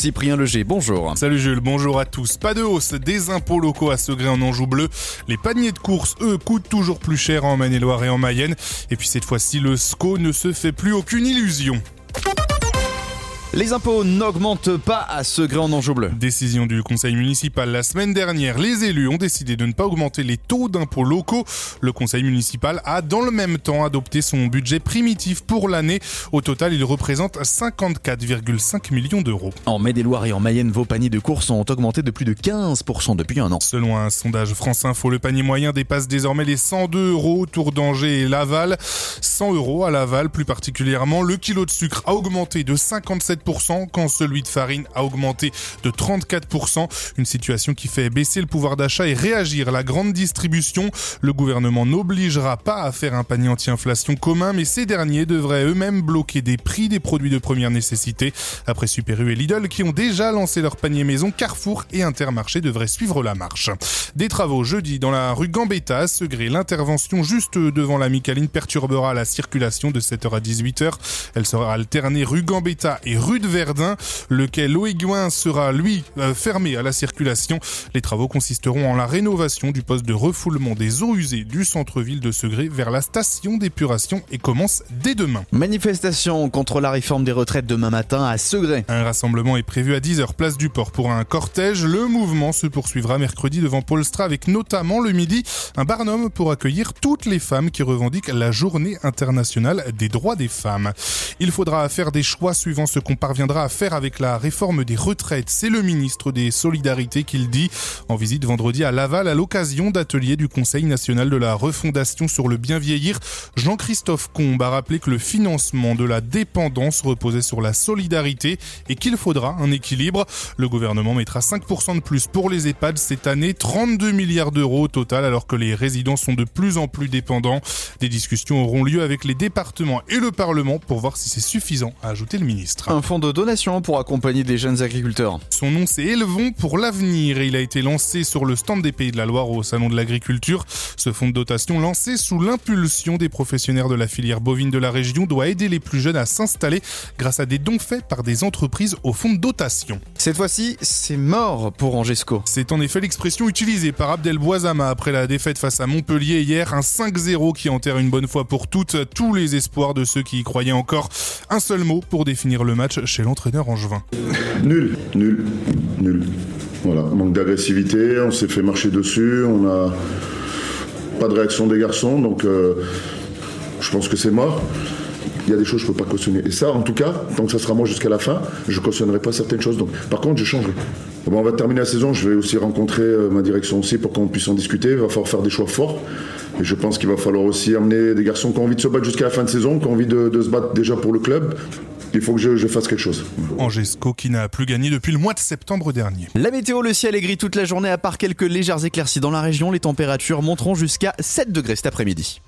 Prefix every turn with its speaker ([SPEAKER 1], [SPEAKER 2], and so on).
[SPEAKER 1] Cyprien Leger, bonjour.
[SPEAKER 2] Salut Jules, bonjour à tous. Pas de hausse des impôts locaux à Segré en Anjou bleu. Les paniers de courses, eux, coûtent toujours plus cher en Maine-et-Loire et en Mayenne. Et puis cette fois-ci, le SCO ne se fait plus aucune illusion.
[SPEAKER 1] Les impôts n'augmentent pas à Segré en Anjou bleu.
[SPEAKER 2] Décision du conseil municipal la semaine dernière. Les élus ont décidé de ne pas augmenter les taux d'impôts locaux. Le conseil municipal a dans le même temps adopté son budget primitif pour l'année. Au total, il représente 54,5 millions d'euros.
[SPEAKER 1] En Maine-et-Loire et en Mayenne, vos paniers de courses ont augmenté de plus de 15% depuis un an.
[SPEAKER 2] Selon un sondage France Info, le panier moyen dépasse désormais les 102 euros autour d'Angers et Laval. 100 euros à Laval plus particulièrement. Le kilo de sucre a augmenté de 57 quand celui de farine a augmenté de 34%. Une situation qui fait baisser le pouvoir d'achat et réagir la grande distribution. Le gouvernement n'obligera pas à faire un panier anti-inflation commun, mais ces derniers devraient eux-mêmes bloquer des prix des produits de première nécessité. Après Super U et Lidl qui ont déjà lancé leur panier maison, Carrefour et Intermarché devraient suivre la marche. Des travaux jeudi dans la rue Gambetta Segré. L'intervention juste devant la Micaline perturbera la circulation de 7h à 18h. Elle sera alternée rue Gambetta et rue rue de Verdun. Le quai Loïguin sera, lui, euh, fermé à la circulation. Les travaux consisteront en la rénovation du poste de refoulement des eaux usées du centre-ville de Segré vers la station d'épuration et commence dès demain.
[SPEAKER 1] Manifestation contre la réforme des retraites demain matin à Segré.
[SPEAKER 2] Un rassemblement est prévu à 10h place du port pour un cortège. Le mouvement se poursuivra mercredi devant Polstra avec notamment le midi un barnum pour accueillir toutes les femmes qui revendiquent la journée internationale des droits des femmes. Il faudra faire des choix suivant ce qu'on parviendra à faire avec la réforme des retraites. C'est le ministre des Solidarités qui le dit en visite vendredi à Laval à l'occasion d'ateliers du Conseil national de la refondation sur le bien vieillir. Jean-Christophe Combe a rappelé que le financement de la dépendance reposait sur la solidarité et qu'il faudra un équilibre. Le gouvernement mettra 5% de plus pour les EHPAD cette année, 32 milliards d'euros au total alors que les résidents sont de plus en plus dépendants. Des discussions auront lieu avec les départements et le Parlement pour voir si c'est suffisant, a ajouté le ministre
[SPEAKER 1] fonds de donation pour accompagner des jeunes agriculteurs.
[SPEAKER 2] Son nom c'est Élevons pour l'avenir et il a été lancé sur le stand des Pays de la Loire au Salon de l'Agriculture. Ce fonds de dotation lancé sous l'impulsion des professionnels de la filière bovine de la région doit aider les plus jeunes à s'installer grâce à des dons faits par des entreprises au fonds de dotation.
[SPEAKER 1] Cette fois-ci, c'est mort pour Angesco.
[SPEAKER 2] C'est en effet l'expression utilisée par Abdel Boisama après la défaite face à Montpellier hier, un 5-0 qui enterre une bonne fois pour toutes tous les espoirs de ceux qui y croyaient encore. Un seul mot pour définir le match chez l'entraîneur angevin
[SPEAKER 3] Nul, nul, nul. Voilà, manque d'agressivité, on s'est fait marcher dessus, on n'a pas de réaction des garçons, donc euh, je pense que c'est mort. Il y a des choses que je ne peux pas cautionner. Et ça, en tout cas, tant que ça sera moi jusqu'à la fin, je ne cautionnerai pas certaines choses. Donc, par contre, je changerai. Bon, on va terminer la saison, je vais aussi rencontrer euh, ma direction aussi pour qu'on puisse en discuter. Il va falloir faire des choix forts. Et je pense qu'il va falloir aussi amener des garçons qui ont envie de se battre jusqu'à la fin de saison, qui ont envie de, de se battre déjà pour le club, il faut que je, fasse quelque chose.
[SPEAKER 2] Angesco qui n'a plus gagné depuis le mois de septembre dernier.
[SPEAKER 1] La météo, le ciel est gris toute la journée à part quelques légères éclaircies dans la région. Les températures monteront jusqu'à 7 degrés cet après-midi.